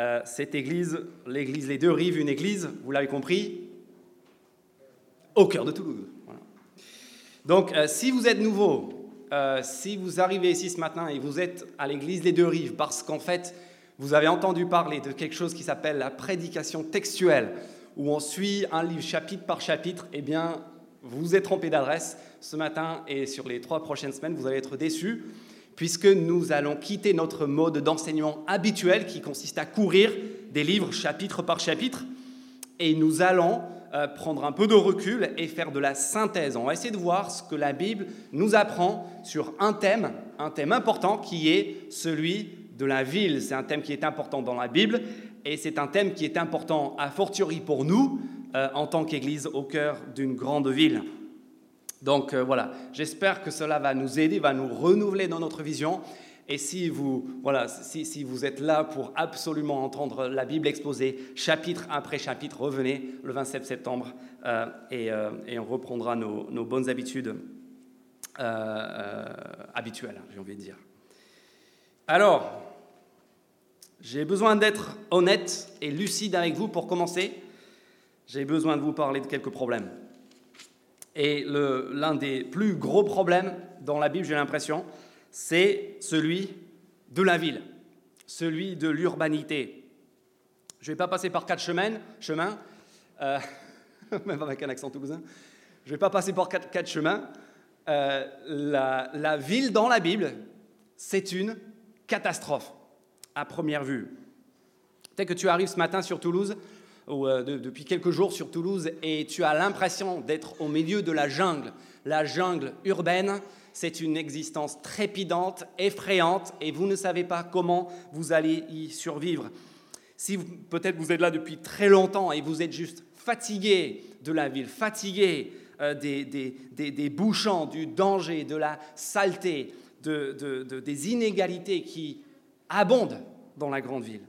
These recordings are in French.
euh, cette église, l'église Les Deux Rives, une église, vous l'avez compris, au cœur de Toulouse. Donc, euh, si vous êtes nouveau, euh, si vous arrivez ici ce matin et vous êtes à l'église Les Deux Rives, parce qu'en fait, vous avez entendu parler de quelque chose qui s'appelle la prédication textuelle, où on suit un livre chapitre par chapitre, eh bien, vous êtes trompé d'adresse ce matin et sur les trois prochaines semaines, vous allez être déçus puisque nous allons quitter notre mode d'enseignement habituel qui consiste à courir des livres chapitre par chapitre, et nous allons euh, prendre un peu de recul et faire de la synthèse. On va essayer de voir ce que la Bible nous apprend sur un thème, un thème important qui est celui de la ville. C'est un thème qui est important dans la Bible et c'est un thème qui est important a fortiori pour nous euh, en tant qu'Église au cœur d'une grande ville. Donc euh, voilà, j'espère que cela va nous aider, va nous renouveler dans notre vision. Et si vous, voilà, si, vous êtes là pour absolument entendre la Bible exposée chapitre après chapitre, revenez le 27 septembre euh, euh, et, on reprendra nos, bonnes habitudes habituelles, j'ai envie de dire. Alors, j'ai besoin d'être honnête et lucide avec vous pour commencer. J'ai besoin de vous parler de quelques problèmes. Et l'un des plus gros problèmes dans la Bible, j'ai l'impression, c'est celui de la ville, celui de l'urbanité. Je ne vais pas passer par quatre chemins, chemins euh, même avec un accent toulousain. Je ne vais pas passer par quatre, chemins. Euh, la, la ville dans la Bible, c'est une catastrophe à première vue. Peut-être que tu arrives ce matin sur Toulouse, euh, depuis quelques jours sur Toulouse et tu as l'impression d'être au milieu de la jungle. La jungle urbaine, c'est une existence trépidante, effrayante et vous ne savez pas comment vous allez y survivre. Si peut-être vous êtes là depuis très longtemps et vous êtes juste fatigué de la ville, fatigué euh, des, des, des, bouchons, du danger, de la saleté, de, des inégalités qui abondent dans la grande ville,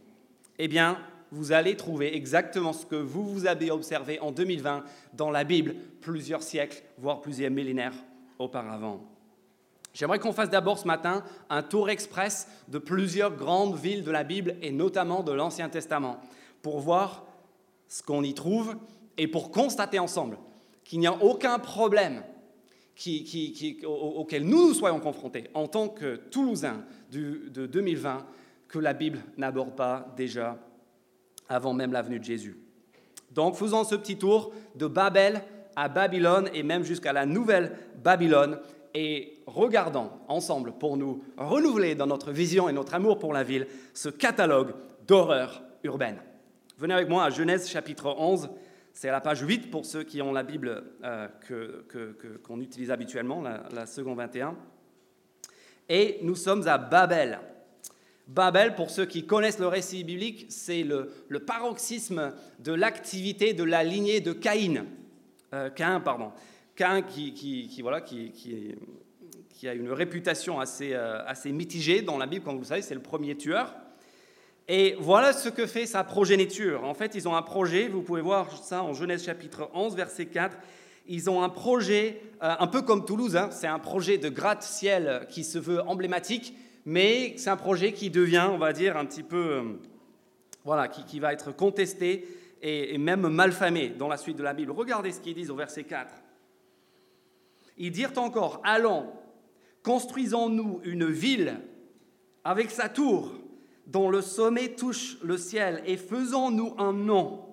eh bien, vous allez trouver exactement ce que vous, vous avez observé en 2020 dans la Bible plusieurs siècles, voire plusieurs millénaires auparavant. J'aimerais qu'on fasse d'abord ce matin un tour express de plusieurs grandes villes de la Bible et notamment de l'Ancien Testament pour voir ce qu'on y trouve et pour constater ensemble qu'il n'y a aucun problème auquel nous nous soyons confrontés en tant que Toulousains de 2020 que la Bible n'aborde pas déjà avant même la venue de Jésus. Donc faisons ce petit tour de Babel à Babylone et même jusqu'à la nouvelle Babylone et regardons ensemble pour nous renouveler dans notre vision et notre amour pour la ville ce catalogue d'horreurs urbaines. Venez avec moi à Genèse chapitre 11, c'est la page 8 pour ceux qui ont la Bible euh, qu'on utilise habituellement, la, la seconde 21. Et nous sommes à Babel. Babel, pour ceux qui connaissent le récit biblique, c'est le, paroxysme de l'activité de la lignée de Caïn. Euh, Cain, pardon. Cain qui, a une réputation assez, euh, assez mitigée dans la Bible, comme vous le savez, c'est le premier tueur. Et voilà ce que fait sa progéniture. En fait, ils ont un projet, vous pouvez voir ça en Genèse chapitre 11, verset 4. Ils ont un projet, euh, un peu comme Toulouse, hein, c'est un projet de gratte-ciel qui se veut emblématique, mais c'est un projet qui devient, on va dire, un petit peu, euh, voilà, qui, va être contesté et, même malfamé dans la suite de la Bible. Regardez ce qu'ils disent au verset 4. Ils dirent encore, allons, construisons-nous une ville avec sa tour dont le sommet touche le ciel et faisons-nous un nom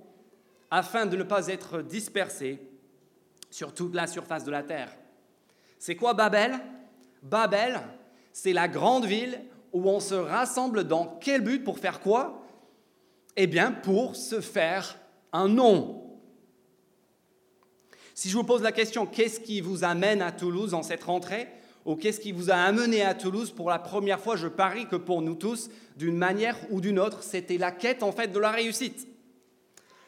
afin de ne pas être dispersés sur toute la surface de la terre. C'est quoi Babel? Babel, c'est la grande ville où on se rassemble dans quel but Pour faire quoi? Eh bien, pour se faire un nom. Si je vous pose la question, qu'est-ce qui vous amène à Toulouse en cette rentrée? Ou qu'est-ce qui vous a amené à Toulouse pour la première fois Je parie que pour nous tous, d'une manière ou d'une autre, c'était la quête en fait de la réussite.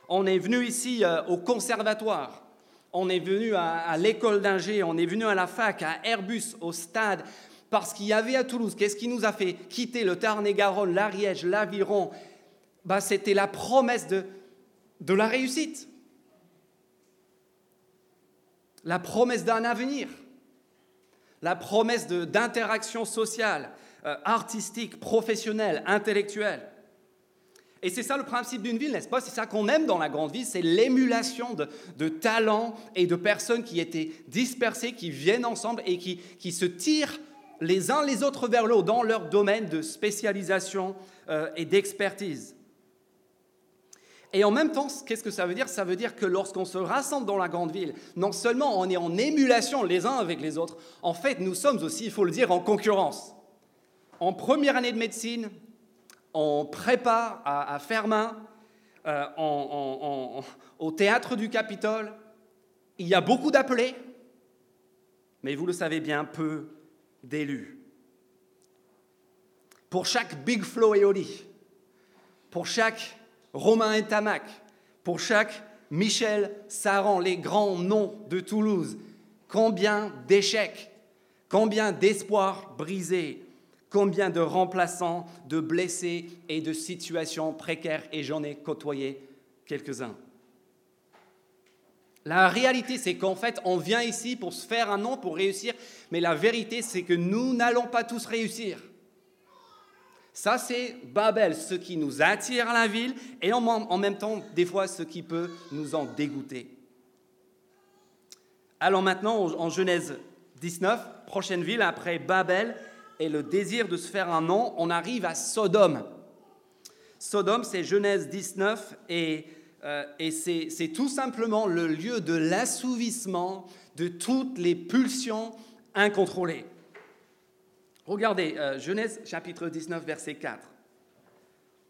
On est venu ici euh, au conservatoire, on est venu à, à l'école d'ingé, on est venu à la fac, à Airbus, au stade, parce qu'il y avait à Toulouse, qu'est-ce qui nous a fait quitter le Tarn-et-Garonne, l'Ariège, l'Aviron? Bah, C'était la promesse de, de la réussite. La promesse d'un avenir. La promesse d'interaction sociale, euh, artistique, professionnelle, intellectuelle. Et c'est ça le principe d'une ville, n'est-ce pas? C'est ça qu'on aime dans la grande ville, c'est l'émulation de, talents et de personnes qui étaient dispersées, qui viennent ensemble et qui, qui se tirent les uns les autres vers le haut dans leur domaine de spécialisation euh, et d'expertise. Et en même temps, qu'est-ce que ça veut dire? Ça veut dire que lorsqu'on se rassemble dans la grande ville, non seulement on est en émulation les uns avec les autres, en fait, nous sommes aussi, il faut le dire, en concurrence. En première année de médecine, on prépare à, Fermin, euh, au théâtre du Capitole. Il y a beaucoup d'appelés, mais vous le savez bien, peu d'élus. Pour chaque Big Flow et Oli, pour chaque Romain et Tamac, pour chaque Michel Saran, les grands noms de Toulouse, combien d'échecs, combien d'espoirs brisés, Combien de remplaçants, de blessés et de situations précaires, et j'en ai côtoyé quelques-uns. La réalité, c'est qu'en fait, on vient ici pour se faire un nom, pour réussir, mais la vérité, c'est que nous n'allons pas tous réussir. Ça, c'est Babel, ce qui nous attire à la ville, et en, même temps, des fois, ce qui peut nous en dégoûter. Allons maintenant en Genèse 19, prochaine ville après Babel, et le désir de se faire un nom, on arrive à Sodome. Sodome, c'est Genèse 19 et, euh, et c'est tout simplement le lieu de l'assouvissement de toutes les pulsions incontrôlées. Regardez, euh, Genèse chapitre 19, verset 4.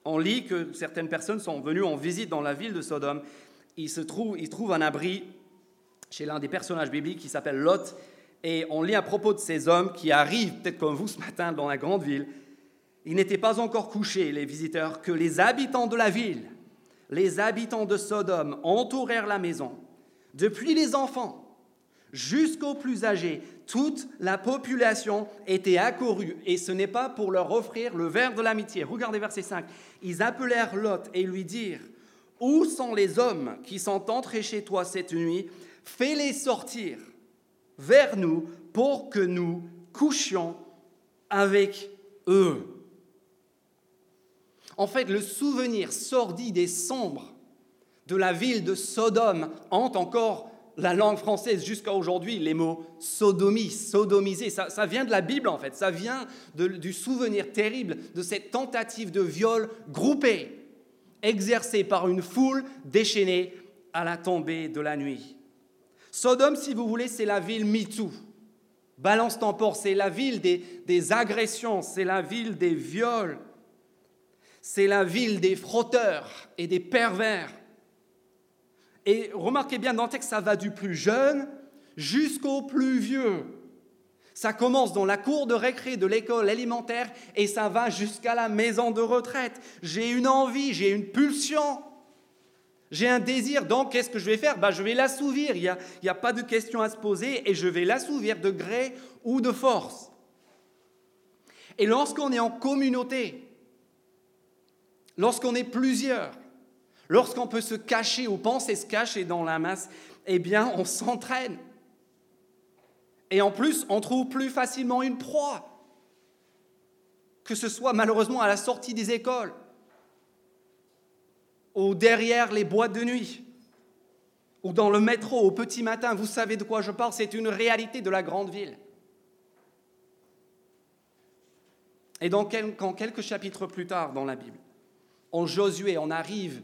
On lit que certaines personnes sont venues en visite dans la ville de Sodome. Ils, se trouvent, ils trouvent un abri chez l'un des personnages bibliques qui s'appelle Lot et on lit à propos de ces hommes qui arrivent, peut-être comme vous ce matin, dans la grande ville. Ils n'étaient pas encore couchés, les visiteurs, que les habitants de la ville, les habitants de Sodome, entourèrent la maison. Depuis les enfants jusqu'aux plus âgés, toute la population était accourue, et ce n'est pas pour leur offrir le verre de l'amitié. Regardez verset 5. Ils appelèrent Lot et lui dirent, Où sont les hommes qui sont entrés chez toi cette nuit? Fais-les sortir vers nous pour que nous couchions avec eux. En fait, le souvenir sordide et sombre de la ville de Sodome hante encore la langue française jusqu'à aujourd'hui. Les mots sodomie, sodomiser, ça, vient de la Bible en fait, ça vient du souvenir terrible de cette tentative de viol groupé, exercée par une foule déchaînée à la tombée de la nuit. Sodome, si vous voulez, c'est la ville MeToo. Balance Tempore, c'est la ville des, agressions, c'est la ville des viols, c'est la ville des frotteurs et des pervers. Et remarquez bien dans le texte, ça va du plus jeune jusqu'au plus vieux. Ça commence dans la cour de récré de l'école élémentaire et ça va jusqu'à la maison de retraite. J'ai une envie, j'ai une pulsion. J'ai un désir, donc qu'est-ce que je vais faire? Bah, Je vais l'assouvir. Il n'y a, a pas de question à se poser et je vais l'assouvir de gré ou de force. Et lorsqu'on est en communauté, lorsqu'on est plusieurs, lorsqu'on peut se cacher ou penser se cacher dans la masse, eh bien, on s'entraîne. Et en plus, on trouve plus facilement une proie, que ce soit malheureusement à la sortie des écoles ou derrière les boîtes de nuit, ou dans le métro au petit matin, vous savez de quoi je parle, c'est une réalité de la grande ville. Et quand quelques chapitres plus tard dans la Bible, en Josué, on arrive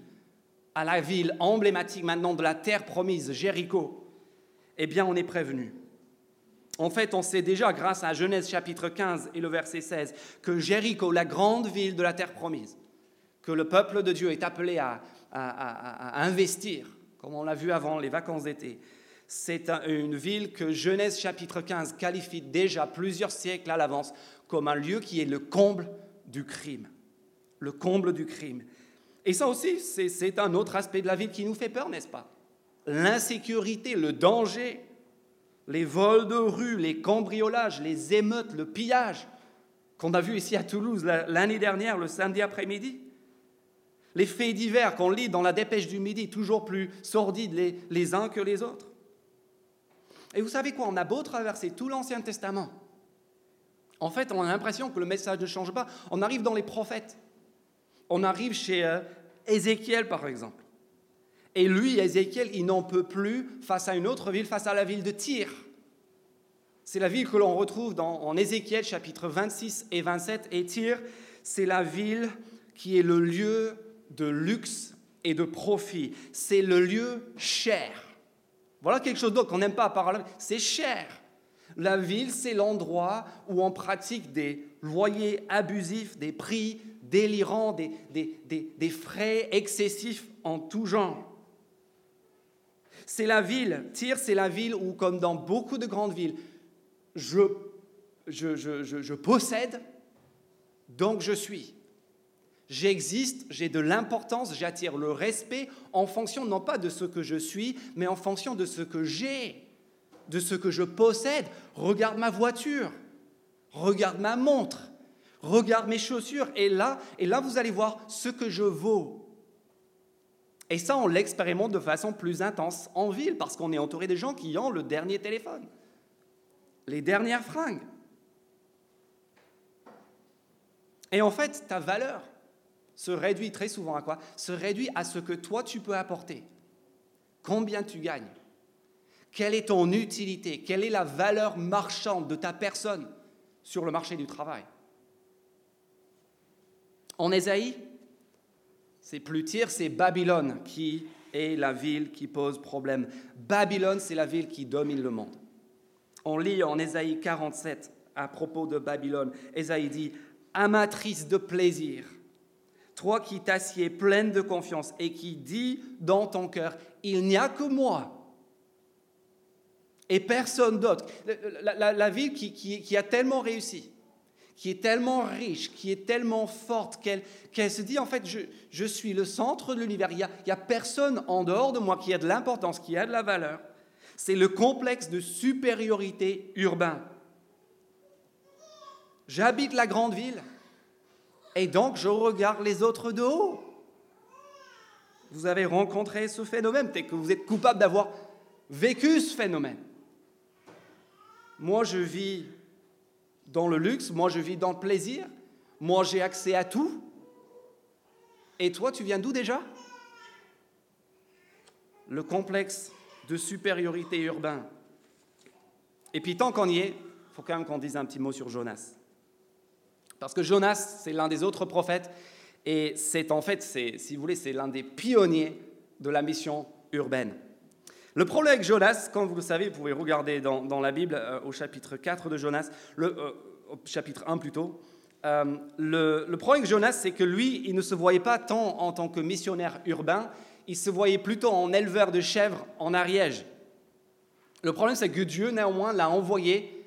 à la ville emblématique maintenant de la terre promise, Jéricho, eh bien, on est prévenu. En fait, on sait déjà, grâce à Genèse chapitre 15 et le verset 16, que Jéricho, la grande ville de la terre promise, que le peuple de Dieu est appelé à, investir, comme on l'a vu avant les vacances d'été. C'est une ville que Genèse chapitre 15 qualifie déjà plusieurs siècles à l'avance comme un lieu qui est le comble du crime. Le comble du crime. Et ça aussi, c'est un autre aspect de la ville qui nous fait peur, n'est-ce pas? L'insécurité, le danger, les vols de rue, les cambriolages, les émeutes, le pillage qu'on a vu ici à Toulouse l'année dernière, le samedi après-midi les faits divers qu'on lit dans la dépêche du midi, toujours plus sordides les, les uns que les autres. Et vous savez quoi? On a beau traverser tout l'Ancien Testament. En fait, on a l'impression que le message ne change pas. On arrive dans les prophètes. On arrive chez euh, Ézéchiel, par exemple. Et lui, Ézéchiel, il n'en peut plus face à une autre ville, face à la ville de Tyr. C'est la ville que l'on retrouve en Ézéchiel chapitre 26 et 27. Et Tyr, c'est la ville qui est le lieu de luxe et de profit. C'est le lieu cher. Voilà quelque chose d'autre qu'on n'aime pas parler. C'est cher. La ville, c'est l'endroit où on pratique des loyers abusifs, des prix délirants, des, des, des, frais excessifs en tout genre. C'est la ville, Tyr, c'est la ville où, comme dans beaucoup de grandes villes, je, je, je, je possède, donc je suis. J'existe, j'ai de l'importance, j'attire le respect en fonction non pas de ce que je suis, mais en fonction de ce que j'ai, de ce que je possède. Regarde ma voiture, regarde ma montre, regarde mes chaussures, et là, et là vous allez voir ce que je vaux. Et ça, on l'expérimente de façon plus intense en ville, parce qu'on est entouré des gens qui ont le dernier téléphone, les dernières fringues. Et en fait, ta valeur, se réduit très souvent à quoi? Se réduit à ce que toi tu peux apporter. Combien tu gagnes? Quelle est ton utilité? Quelle est la valeur marchande de ta personne sur le marché du travail? En Ésaïe, c'est plus tir, c'est Babylone qui est la ville qui pose problème. Babylone, c'est la ville qui domine le monde. On lit en Ésaïe 47 à propos de Babylone. Ésaïe dit Amatrice de plaisir toi qui t'assieds pleine de confiance et qui dis dans ton cœur, il n'y a que moi et personne d'autre. La, ville qui, a tellement réussi, qui est tellement riche, qui est tellement forte, qu'elle se dit, en fait, je, suis le centre de l'univers, il n'y a, personne en dehors de moi qui a de l'importance, qui a de la valeur. C'est le complexe de supériorité urbain. J'habite la grande ville, et donc je regarde les autres de haut. Vous avez rencontré ce phénomène, peut-être que vous êtes coupable d'avoir vécu ce phénomène. Moi, je vis dans le luxe, moi, je vis dans le plaisir, moi, j'ai accès à tout. Et toi, tu viens d'où déjà? Le complexe de supériorité urbain. Et puis, tant qu'on y est, il faut quand même qu'on dise un petit mot sur Jonas. Parce que Jonas, c'est l'un des autres prophètes, et c'est en fait, si vous voulez, c'est l'un des pionniers de la mission urbaine. Le problème avec Jonas, comme vous le savez, vous pouvez regarder dans, la Bible euh, au chapitre 4 de Jonas, le, euh, au chapitre 1 plutôt, euh, le, le, problème avec Jonas, c'est que lui, il ne se voyait pas tant en tant que missionnaire urbain, il se voyait plutôt en éleveur de chèvres en Ariège. Le problème, c'est que Dieu, néanmoins, l'a envoyé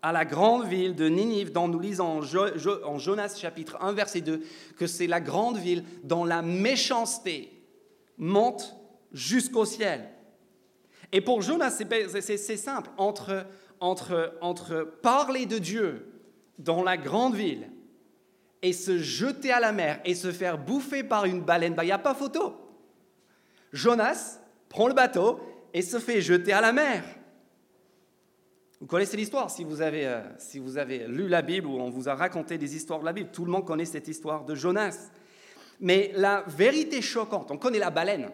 à la grande ville de Ninive, dont nous lisons en, Jonas chapitre 1, verset 2, que c'est la grande ville dont la méchanceté monte jusqu'au ciel. Et pour Jonas, c'est simple, entre, entre, entre parler de Dieu dans la grande ville et se jeter à la mer et se faire bouffer par une baleine, bah, il n'y a pas photo. Jonas prend le bateau et se fait jeter à la mer. Vous connaissez l'histoire si, vous avez, euh, si vous avez lu la Bible ou on vous a raconté des histoires de la Bible. Tout le monde connaît cette histoire de Jonas. Mais la vérité choquante, on connaît la baleine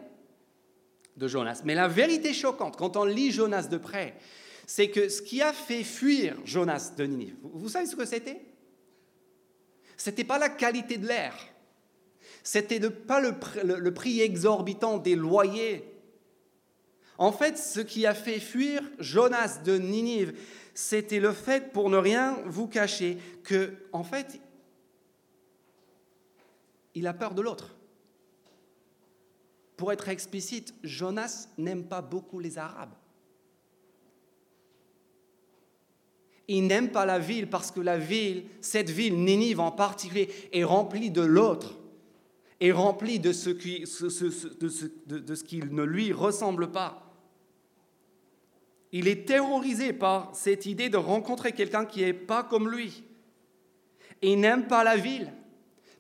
de Jonas, mais la vérité choquante, quand on lit Jonas de près, c'est que ce qui a fait fuir Jonas de Ninive, vous savez ce que c'était? C'était pas la qualité de l'air, c'était pas le prix exorbitant des loyers. En fait, ce qui a fait fuir Jonas de Ninive, c'était le fait, pour ne rien vous cacher, que, en fait, il a peur de l'autre. Pour être explicite, Jonas n'aime pas beaucoup les Arabes. Il n'aime pas la ville parce que la ville, cette ville, Ninive en particulier, est remplie de l'autre, est remplie de ce qui, de ce qui ne lui ressemble pas. Il est terrorisé par cette idée de rencontrer quelqu'un qui n'est pas comme lui. Il n'aime pas la ville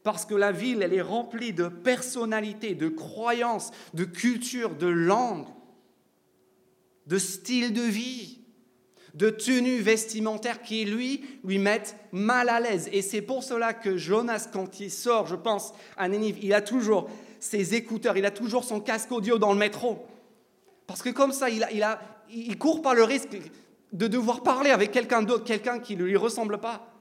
parce que la ville, elle est remplie de personnalités, de croyances, de culture, de langue, de style de vie, de tenues vestimentaires qui, lui, lui mettent mal à l'aise. Et c'est pour cela que Jonas, quand il sort, je pense, à Nénive, il a toujours ses écouteurs, il a toujours son casque audio dans le métro. Parce que comme ça, il, a, court pas le risque de devoir parler avec quelqu'un d'autre, quelqu'un qui ne lui ressemble pas.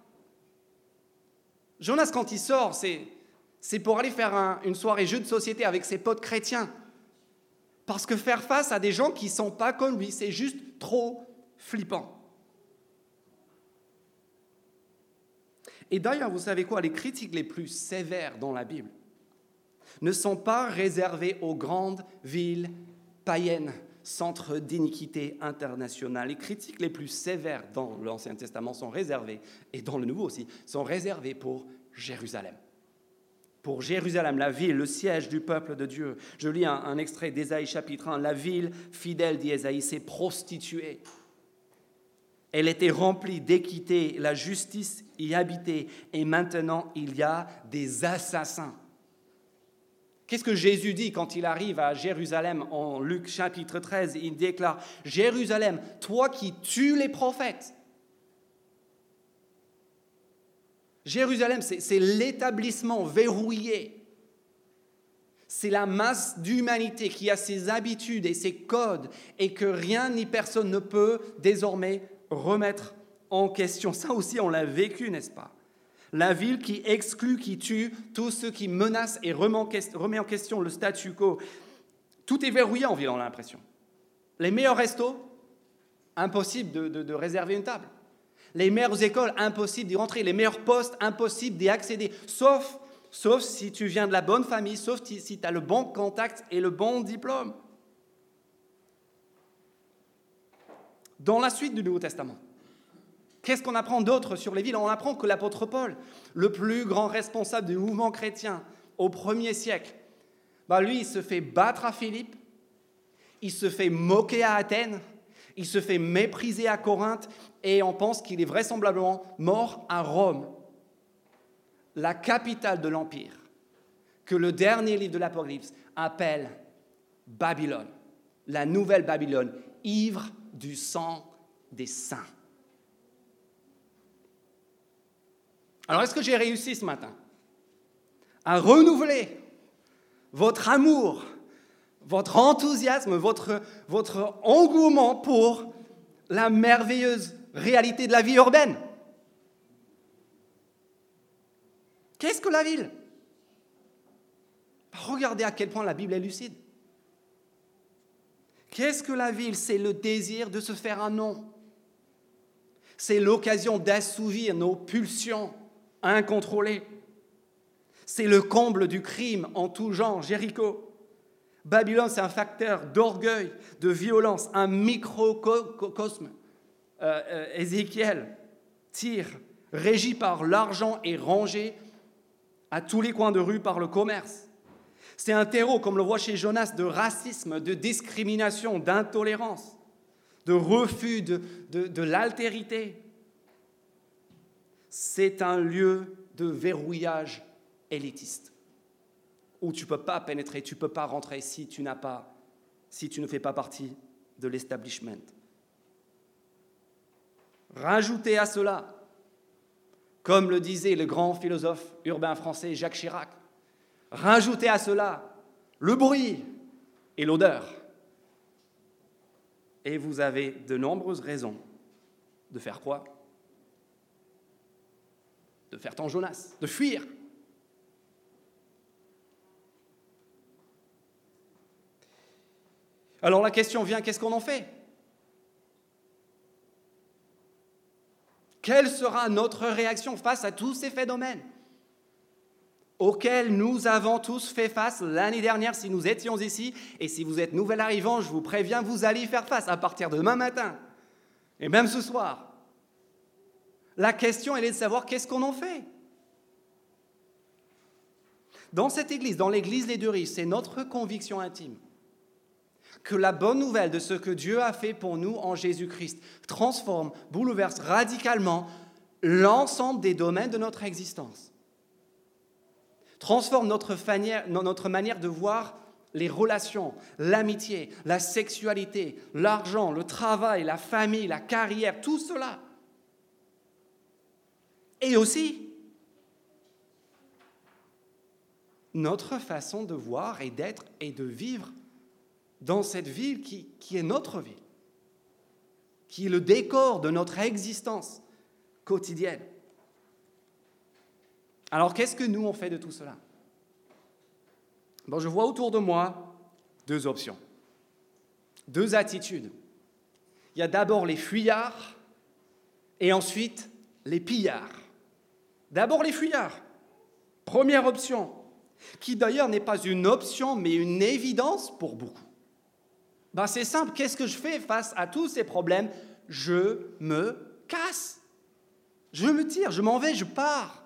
Jonas, quand il sort, c'est pour aller faire une soirée jeu de société avec ses potes chrétiens. Parce que faire face à des gens qui ne sont pas comme lui, c'est juste trop flippant. Et d'ailleurs, vous savez quoi, les critiques les plus sévères dans la Bible ne sont pas réservées aux grandes villes païennes, centres d'iniquité internationale. Les critiques les plus sévères dans l'Ancien Testament sont réservées, et dans le Nouveau aussi, sont réservées pour Jérusalem pour Jérusalem, la ville, le siège du peuple de Dieu. Je lis un, extrait d'Ésaïe chapitre 1. La ville fidèle d'Ésaïe s'est prostituée. Elle était remplie d'équité, la justice y habitait, et maintenant il y a des assassins. Qu'est-ce que Jésus dit quand il arrive à Jérusalem en Luc chapitre 13 Il déclare, Jérusalem, toi qui tues les prophètes, Jérusalem, c'est l'établissement verrouillé. C'est la masse d'humanité qui a ses habitudes et ses codes et que rien ni personne ne peut désormais remettre en question. Ça aussi, on l'a vécu, n'est-ce pas? La ville qui exclut, qui tue tous ceux qui menacent et remet en question le statu quo. Tout est verrouillé en ville, on a l'impression. Les meilleurs restos, impossible de réserver une table. Les meilleures écoles, impossible d'y rentrer. Les meilleurs postes, impossible d'y accéder. Sauf, sauf si tu viens de la bonne famille, sauf si tu as le bon contact et le bon diplôme. Dans la suite du Nouveau Testament, qu'est-ce qu'on apprend d'autre sur les villes On apprend que l'apôtre Paul, le plus grand responsable du mouvement chrétien au premier siècle, bah lui, il se fait battre à Philippe, il se fait moquer à Athènes, il se fait mépriser à Corinthe et on pense qu'il est vraisemblablement mort à Rome, la capitale de l'Empire, que le dernier livre de l'Apocalypse appelle Babylone, la nouvelle Babylone, ivre du sang des saints. Alors est-ce que j'ai réussi ce matin à renouveler votre amour votre enthousiasme, votre, votre engouement pour la merveilleuse réalité de la vie urbaine? Qu'est-ce que la ville? Regardez à quel point la Bible est lucide. Qu'est-ce que la ville? C'est le désir de se faire un nom. C'est l'occasion d'assouvir nos pulsions incontrôlées. C'est le comble du crime en tout genre, Jéricho. Babylone, c'est un facteur d'orgueil, de violence, un microcosme. Euh, euh, Ézéchiel tire, régi par l'argent et rangé à tous les coins de rue par le commerce. C'est un terreau, comme le voit chez Jonas, de racisme, de discrimination, d'intolérance, de refus de, de l'altérité. C'est un lieu de verrouillage élitiste où tu ne peux pas pénétrer, tu ne peux pas rentrer si tu n'as pas, si tu ne fais pas partie de l'establishment. Rajoutez à cela, comme le disait le grand philosophe urbain français Jacques Chirac, rajoutez à cela le bruit et l'odeur. Et vous avez de nombreuses raisons de faire quoi? De faire ton Jonas, de fuir. Alors la question vient, qu'est-ce qu'on en fait? Quelle sera notre réaction face à tous ces phénomènes? Auxquels nous avons tous fait face l'année dernière si nous étions ici Et si vous êtes nouvel arrivant, je vous préviens, vous allez y faire face à partir de demain matin et même ce soir. La question, elle est de savoir qu'est-ce qu'on en fait Dans cette église, dans l'église des deux riches, c'est notre conviction intime que la bonne nouvelle de ce que Dieu a fait pour nous en Jésus-Christ transforme, bouleverse radicalement l'ensemble des domaines de notre existence. Transforme notre manière de voir les relations, l'amitié, la sexualité, l'argent, le travail, la famille, la carrière, tout cela. Et aussi notre façon de voir et d'être et de vivre dans cette ville qui, est notre ville, qui est le décor de notre existence quotidienne. Alors qu'est-ce que nous on fait de tout cela? Je vois autour de moi deux options, deux attitudes. Il y a d'abord les fuyards et ensuite les pillards. D'abord les fuyards. Première option, qui d'ailleurs n'est pas une option mais une évidence pour beaucoup. Ben, c'est simple, qu'est-ce que je fais face à tous ces problèmes? Je me casse. Je me tire, je m'en vais, je pars.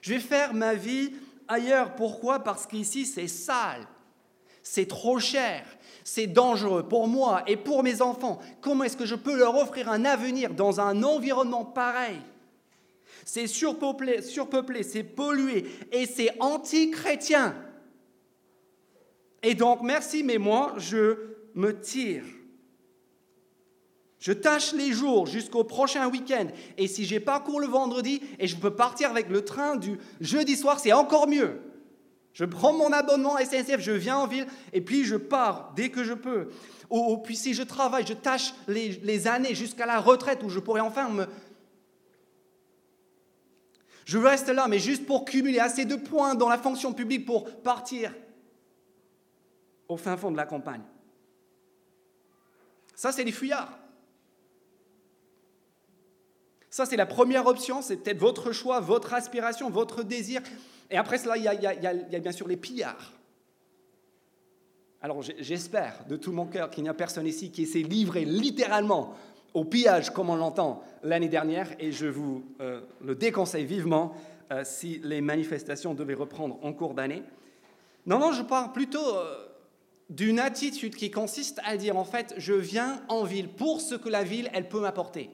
Je vais faire ma vie ailleurs. Pourquoi? Parce qu'ici, c'est sale, c'est trop cher, c'est dangereux pour moi et pour mes enfants. Comment est-ce que je peux leur offrir un avenir dans un environnement pareil? C'est surpeuplé, surpeuplé c'est pollué et c'est anti-chrétien. Et donc, merci, mais moi, je me tire. Je tâche les jours jusqu'au prochain week-end. Et si j'ai pas cours le vendredi et je peux partir avec le train du jeudi soir, c'est encore mieux. Je prends mon abonnement SNCF, je viens en ville et puis je pars dès que je peux. Ou, puis si je travaille, je tâche les, les années jusqu'à la retraite où je pourrais enfin me... Je reste là, mais juste pour cumuler assez de points dans la fonction publique pour partir au fin fond de la campagne. Ça, c'est les fuyards. Ça, c'est la première option, c'est peut-être votre choix, votre aspiration, votre désir. Et après cela, il y a, bien sûr les pillards. Alors j'espère de tout mon cœur qu'il n'y a personne ici qui s'est livré littéralement au pillage comme on l'entend l'année dernière, et je vous euh, le déconseille vivement euh, si les manifestations devaient reprendre en cours d'année. Non, non, je parle plutôt euh, d'une attitude qui consiste à dire en fait, je viens en ville pour ce que la ville, elle peut m'apporter.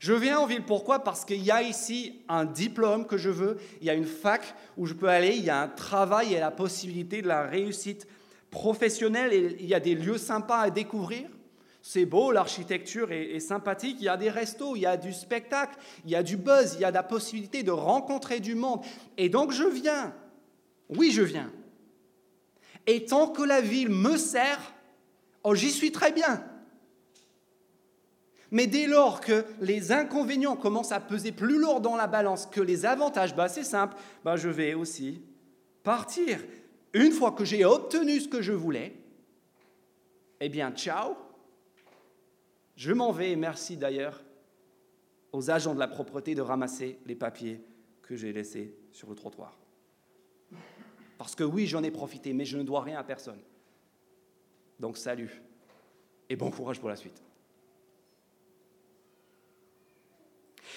Je viens en ville, pourquoi? Parce qu'il y a ici un diplôme que je veux, il y a une fac où je peux aller, il y a un travail et la possibilité de la réussite professionnelle, il y a des lieux sympas à découvrir. C'est beau, l'architecture est, sympathique, il y a des restos, il y a du spectacle, il y a du buzz, il y a la possibilité de rencontrer du monde. Et donc je viens, oui je viens. Et tant que la ville me sert, oh j'y suis très bien. Mais dès lors que les inconvénients commencent à peser plus lourd dans la balance que les avantages, bah, c'est simple, bah, je vais aussi partir. Une fois que j'ai obtenu ce que je voulais, eh bien, ciao, je m'en vais et merci d'ailleurs aux agents de la propreté de ramasser les papiers que j'ai laissés sur le trottoir. Parce que oui, j'en ai profité, mais je ne dois rien à personne. Donc salut et bon courage pour la suite.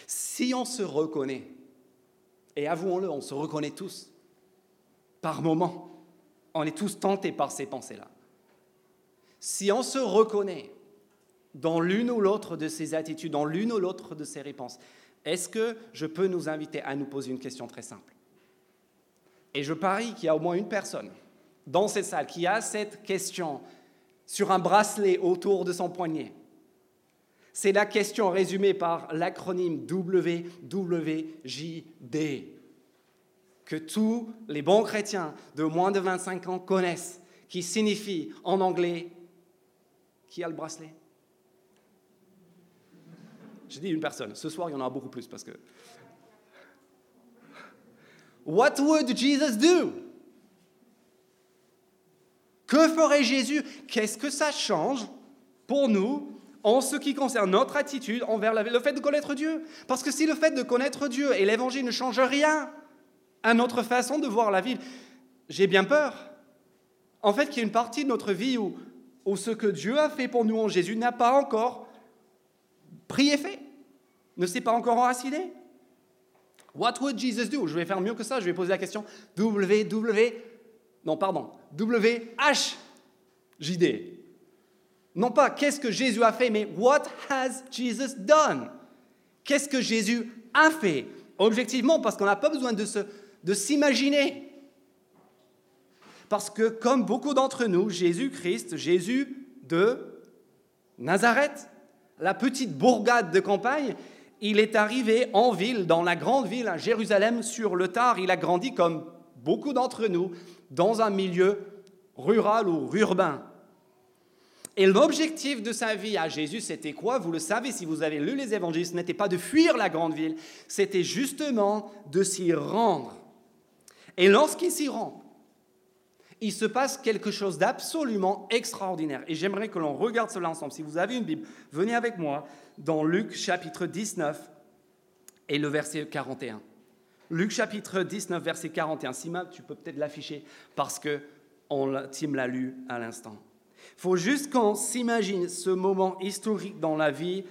Si on se reconnaît, et avouons-le, on se reconnaît tous, par moments, on est tous tentés par ces pensées-là. Si on se reconnaît dans l'une ou l'autre de ces attitudes, dans l'une ou l'autre de ces réponses, est-ce que je peux nous inviter à nous poser une question très simple? Et je parie qu'il y a au moins une personne dans cette salle qui a cette question sur un bracelet autour de son poignet. C'est la question résumée par l'acronyme WWJD que tous les bons chrétiens de moins de 25 ans connaissent, qui signifie en anglais qui a le bracelet? J'ai dit une personne. Ce soir, il y en aura beaucoup plus parce que. What would Jesus do? Que ferait Jésus? Qu'est-ce que ça change pour nous en ce qui concerne notre attitude envers le fait de connaître Dieu? Parce que si le fait de connaître Dieu et l'évangile ne change rien à notre façon de voir la vie, j'ai bien peur. En fait, qu'il y a une partie de notre vie où, où ce que Dieu a fait pour nous en Jésus n'a pas encore pris effet, ne s'est pas encore enraciné. What would Jesus do? Je vais faire mieux que ça, je vais poser la question WW, non pardon, WHJD. Non pas qu'est-ce que Jésus a fait, mais what has Jesus done? Qu'est-ce que Jésus a fait? Objectivement, parce qu'on n'a pas besoin de, de s'imaginer. Parce que comme beaucoup d'entre nous, Jésus-Christ, Jésus de Nazareth, la petite bourgade de campagne, il est arrivé en ville, dans la grande ville, à Jérusalem, sur le tard. Il a grandi comme beaucoup d'entre nous, dans un milieu rural ou urbain. Et l'objectif de sa vie à Jésus, c'était quoi? Vous le savez si vous avez lu les évangiles, ce n'était pas de fuir la grande ville, c'était justement de s'y rendre. Et lorsqu'il s'y rend, il se passe quelque chose d'absolument extraordinaire. Et j'aimerais que l'on regarde cela ensemble. Si vous avez une Bible, venez avec moi dans Luc chapitre 19 et le verset 41. Luc chapitre 19, verset 41. Sima, tu peux peut-être l'afficher parce que Tim l'a lu à l'instant. Il faut juste qu'on s'imagine ce moment historique dans la vie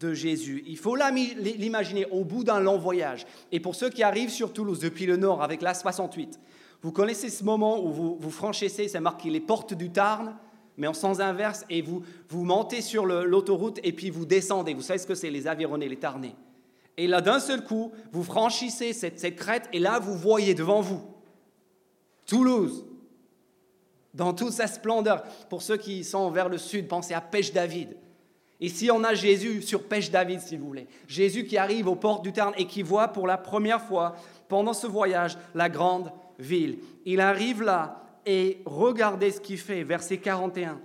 de Jésus. Il faut l'imaginer au bout d'un long voyage. Et pour ceux qui arrivent sur Toulouse depuis le nord avec la 68, vous connaissez ce moment où vous, franchissez, c'est marqué les portes du Tarn, mais en sens inverse, et vous, montez sur l'autoroute et puis vous descendez. Vous savez ce que c'est, les Aveyronais, les Tarnais. Et là, d'un seul coup, vous franchissez cette, cette crête et là, vous voyez devant vous Toulouse, dans toute sa splendeur. Pour ceux qui sont vers le sud, pensez à Pêche David. Ici, on a Jésus sur Pêche David, si vous voulez. Jésus qui arrive aux portes du Tarn et qui voit pour la première fois, pendant ce voyage, la grande Il arrive là et regardez ce qu'il fait, verset 41.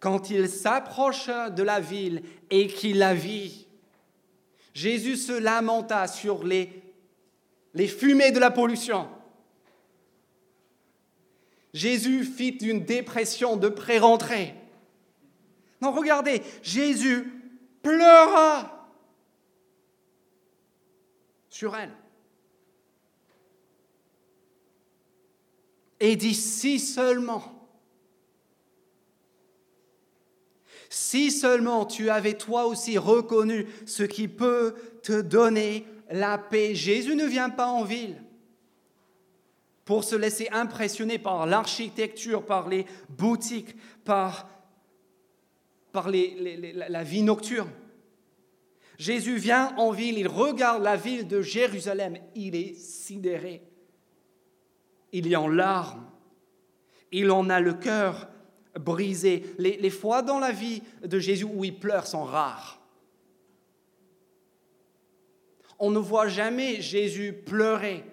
Quand il s'approcha de la ville et qu'il la vit, Jésus se lamenta sur les, les fumées de la pollution. Jésus fit une dépression de pré-rentrée. Non, regardez, Jésus pleura sur elle. Et dit si seulement, si seulement tu avais toi aussi reconnu ce qui peut te donner la paix. Jésus ne vient pas en ville pour se laisser impressionner par l'architecture, par les boutiques, par, par la vie nocturne. Jésus vient en ville, il regarde la ville de Jérusalem, il est sidéré il y en larmes, il en a le cœur brisé. Les, fois dans la vie de Jésus où il pleure sont rares. On ne voit jamais Jésus pleurer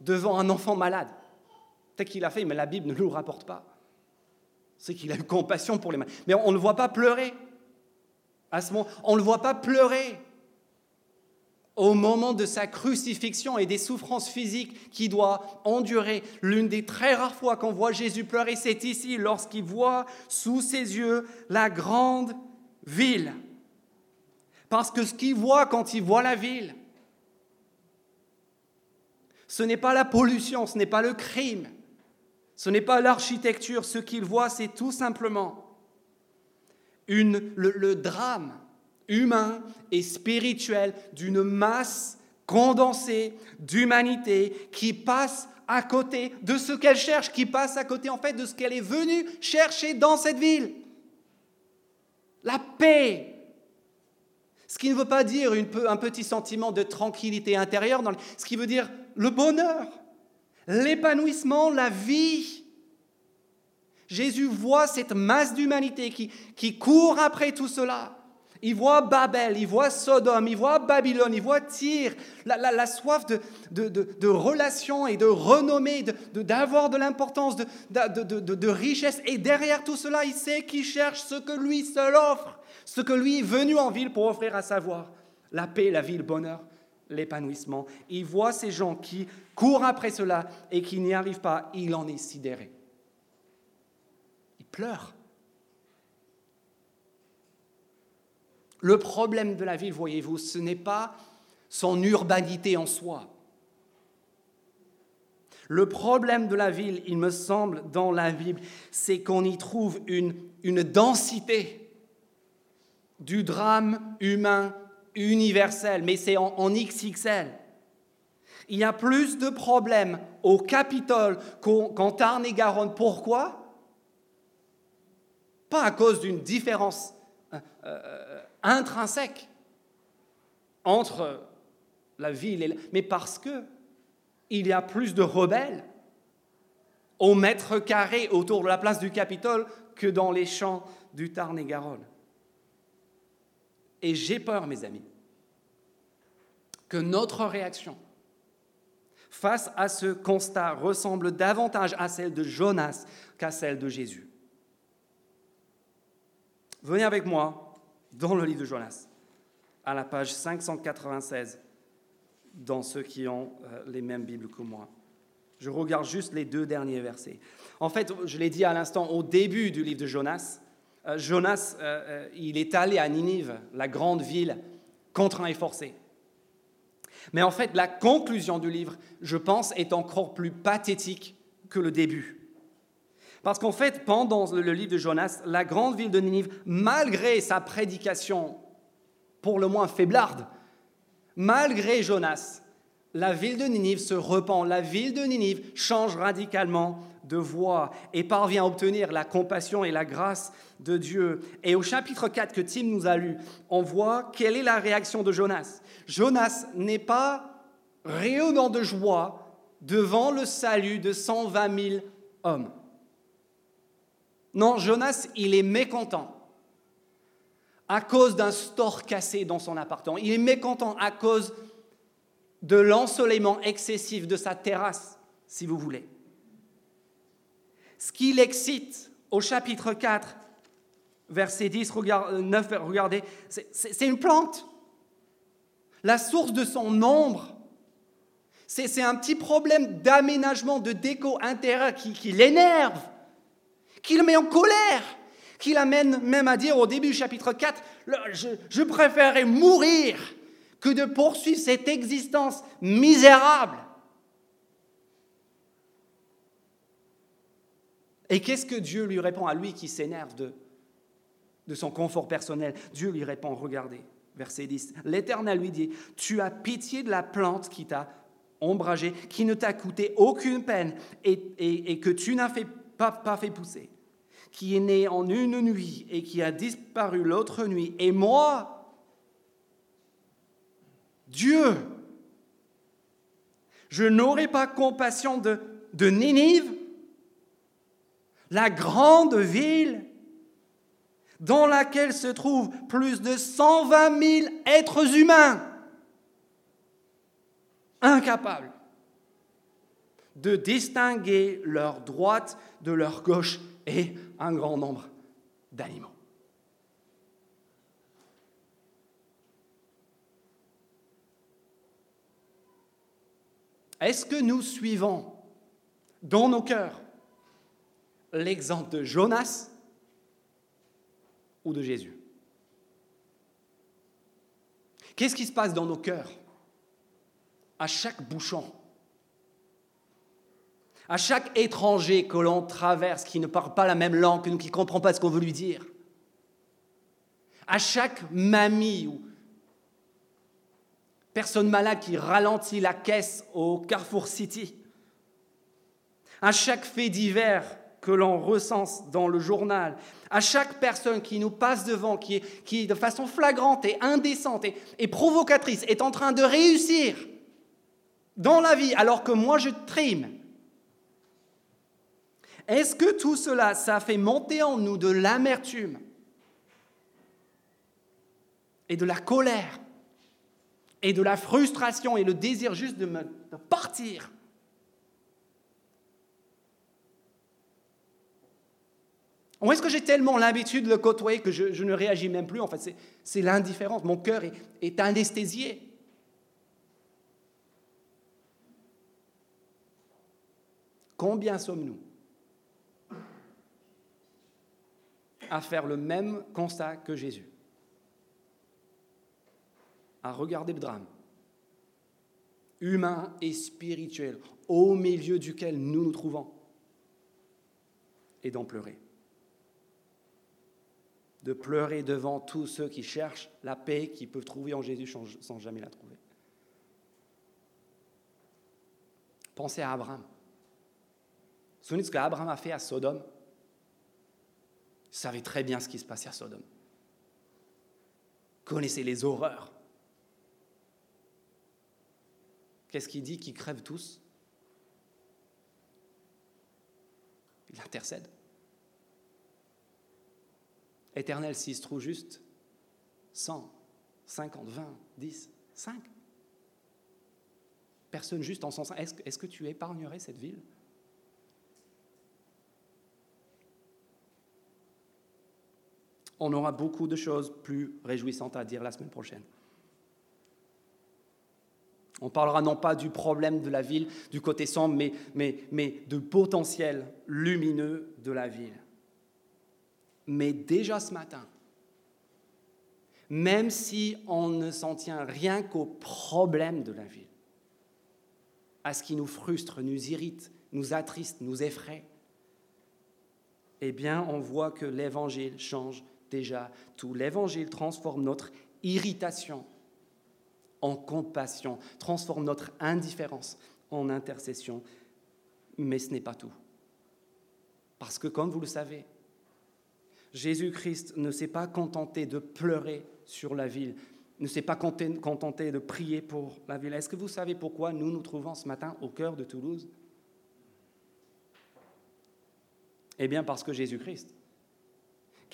devant un enfant malade. Peut-être qu'il a fait, mais la Bible ne nous rapporte pas. C'est qu'il a eu compassion pour les malades. Mais on ne le voit pas pleurer. À ce moment, on ne le voit pas pleurer au moment de sa crucifixion et des souffrances physiques qu'il doit endurer. L'une des très rares fois qu'on voit Jésus pleurer, c'est ici, lorsqu'il voit sous ses yeux la grande ville. Parce que ce qu'il voit quand il voit la ville, ce n'est pas la pollution, ce n'est pas le crime, ce n'est pas l'architecture. Ce qu'il voit, c'est tout simplement une, le drame humain et spirituel d'une masse condensée d'humanité qui passe à côté de ce qu'elle cherche, qui passe à côté en fait de ce qu'elle est venue chercher dans cette ville. La paix. Ce qui ne veut pas dire un petit sentiment de tranquillité intérieure, ce qui veut dire le bonheur, l'épanouissement, la vie. Jésus voit cette masse d'humanité qui, qui court après tout cela il voit Babel, il voit Sodome, il voit Babylone, il voit Tyr, la, soif de, de, relations et de renommée, d'avoir de, l'importance, de, richesse. Et derrière tout cela, il sait qu'il cherche ce que lui seul offre, ce que lui est venu en ville pour offrir à savoir la paix, la vie, le bonheur, l'épanouissement. Il voit ces gens qui courent après cela et qui n'y arrivent pas. Il en est sidéré. Il pleure. Le problème de la ville, voyez-vous, ce n'est pas son urbanité en soi. Le problème de la ville, il me semble, dans la Bible, c'est qu'on y trouve une, densité du drame humain universel, mais c'est en, XXL. Il y a plus de problèmes au Capitole qu'en Tarn-et-Garonne. Pourquoi? Pas à cause d'une différence euh, euh, intrinsèque entre la ville et mais parce que il y a plus de rebelles au mètre carré autour de la place du Capitole que dans les champs du Tarn-et-Garonne. Et j'ai peur, mes amis, que notre réaction face à ce constat ressemble davantage à celle de Jonas qu'à celle de Jésus. Venez avec moi dans le livre de Jonas, à la page 596, dans ceux qui ont euh, les mêmes Bibles que moi. Je regarde juste les deux derniers versets. En fait, je l'ai dit à l'instant, au début du livre de Jonas, euh, Jonas, euh, il est allé à Ninive, la grande ville, contraint et forcé. Mais en fait, la conclusion du livre, je pense, est encore plus pathétique que le début. Parce qu'en fait, pendant le livre de Jonas, la grande ville de Ninive, malgré sa prédication pour le moins faiblarde, malgré Jonas, la ville de Ninive se repent, la ville de Ninive change radicalement de voie et parvient à obtenir la compassion et la grâce de Dieu. Et au chapitre 4 que Tim nous a lu, on voit quelle est la réaction de Jonas. Jonas n'est pas rayonnant de joie devant le salut de 120 000 hommes. Non, Jonas, il est mécontent à cause d'un store cassé dans son appartement. Il est mécontent à cause de l'ensoleillement excessif de sa terrasse, si vous voulez. Ce qui l'excite au chapitre 4, verset 10, 9, regardez, c'est une plante. La source de son ombre, c'est un petit problème d'aménagement, de déco intérieur qui, l'énerve, qui le met en colère, qui l'amène même à dire au début du chapitre 4, je, préférerais mourir que de poursuivre cette existence misérable. Et qu'est-ce que Dieu lui répond à lui qui s'énerve de, son confort personnel? Dieu lui répond, regardez, verset 10, l'Éternel lui dit, tu as pitié de la plante qui t'a ombragé, qui ne t'a coûté aucune peine et, que tu n'as pas fait pousser, qui est né en une nuit et qui a disparu l'autre nuit. Et moi, Dieu. Je n'aurai pas compassion de, de Ninive, la grande ville dans laquelle se trouvent plus de 120 000 êtres humains incapables de distinguer leur droite de leur gauche et un grand nombre d'animaux. Est-ce que nous suivons dans nos cœurs l'exemple de Jonas ou de Jésus? Qu'est-ce qui se passe dans nos cœurs à chaque bouchon à chaque étranger que l'on traverse qui ne parle pas la même langue que nous, qui ne comprend pas ce qu'on veut lui dire, à chaque mamie ou personne malade qui ralentit la caisse au Carrefour City. À chaque fait divers que l'on recense dans le journal, à chaque personne qui nous passe devant, qui, de façon flagrante et indécente et, provocatrice est en train de réussir dans la vie alors que moi je trime. Est-ce que tout cela, ça fait monter en nous de l'amertume et de la colère et de la frustration et le désir juste de, partir? Ou est-ce que j'ai tellement l'habitude de le côtoyer que je, ne réagis même plus? En fait, c'est l'indifférence. Mon cœur est anesthésié. Combien sommes-nous à faire le même constat que Jésus à regarder le drame humain et spirituel au milieu duquel nous nous trouvons et d'en pleurer. De pleurer devant tous ceux qui cherchent la paix qu'ils peuvent trouver en Jésus sans jamais la trouver. Pensez à Abraham. Souvenez de ce qu'Abraham a fait à Sodome? Savait très bien ce qui se passait à Sodome. Connaissez les horreurs Qu'est-ce qu'il dit Qu'ils crèvent tous? Il intercède. Éternel, s'il se trouve juste 100, 50, 20, 10, 5. Personne juste en sens. Est-ce est que tu épargnerais cette ville? On aura beaucoup de choses plus réjouissantes à dire la semaine prochaine. On parlera non pas du problème de la ville, du côté sombre, mais, mais, mais du potentiel lumineux de la ville. Mais déjà ce matin, même si on ne s'en tient rien qu'au problème de la ville, à ce qui nous frustre, nous irrite, nous attriste, nous effraie, eh bien, on voit que l'Évangile change déjà tout. L'Évangile transforme notre irritation en compassion, transforme notre indifférence en intercession, mais ce n'est pas tout. Parce que, comme vous le savez, Jésus-Christ ne s'est pas contenté de pleurer sur la ville, ne s'est pas contenté de prier pour la ville. Est-ce que vous savez pourquoi nous nous trouvons ce matin au cœur de Toulouse? Eh bien parce que Jésus-Christ,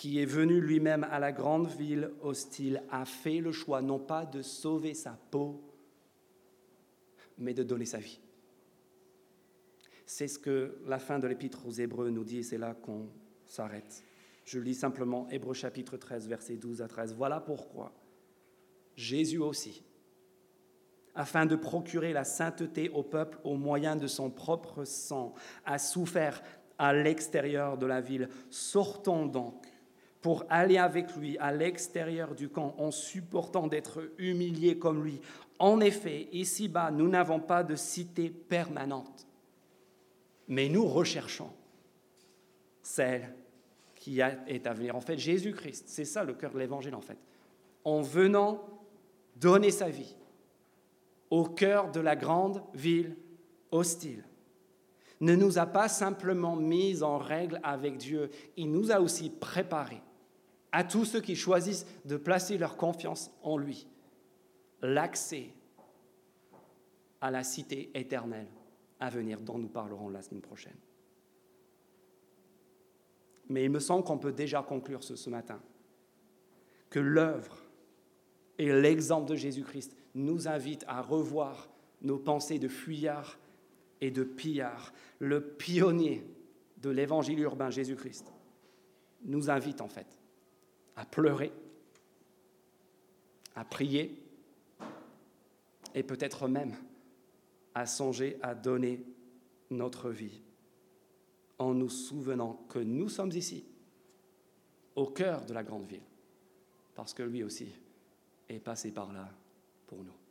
qui est venu lui-même à la grande ville hostile, a fait le choix non pas de sauver sa peau, mais de donner sa vie. C'est ce que la fin de l'épître aux Hébreux nous dit, c'est là qu'on s'arrête. Je lis simplement Hébreux chapitre 13, versets 12 à 13. Voilà pourquoi Jésus aussi, afin de procurer la sainteté au peuple au moyen de son propre sang, a souffert à l'extérieur de la ville. Sortons donc pour aller avec lui à l'extérieur du camp en supportant d'être humiliés comme lui. En effet, ici-bas, nous n'avons pas de cité permanente, mais nous recherchons celle qui est à venir. En fait, Jésus-Christ, c'est ça le cœur de l'évangile en fait. En venant donner sa vie au cœur de la grande ville hostile, ne nous a pas simplement mis en règle avec Dieu, il nous a aussi préparés à tous ceux qui choisissent de placer leur confiance en lui, l'accès à la cité éternelle à venir dont nous parlerons la semaine prochaine. Mais il me semble qu'on peut déjà conclure ce, matin que l'œuvre et l'exemple de Jésus-Christ nous invitent à revoir nos pensées de fuyards et de pillards. Le pionnier de l'évangile urbain, Jésus-Christ, nous invite en fait à pleurer, à prier et peut-être même à songer à donner notre vie en nous souvenant que nous sommes ici, au cœur de la grande ville, parce que lui aussi est passé par là pour nous.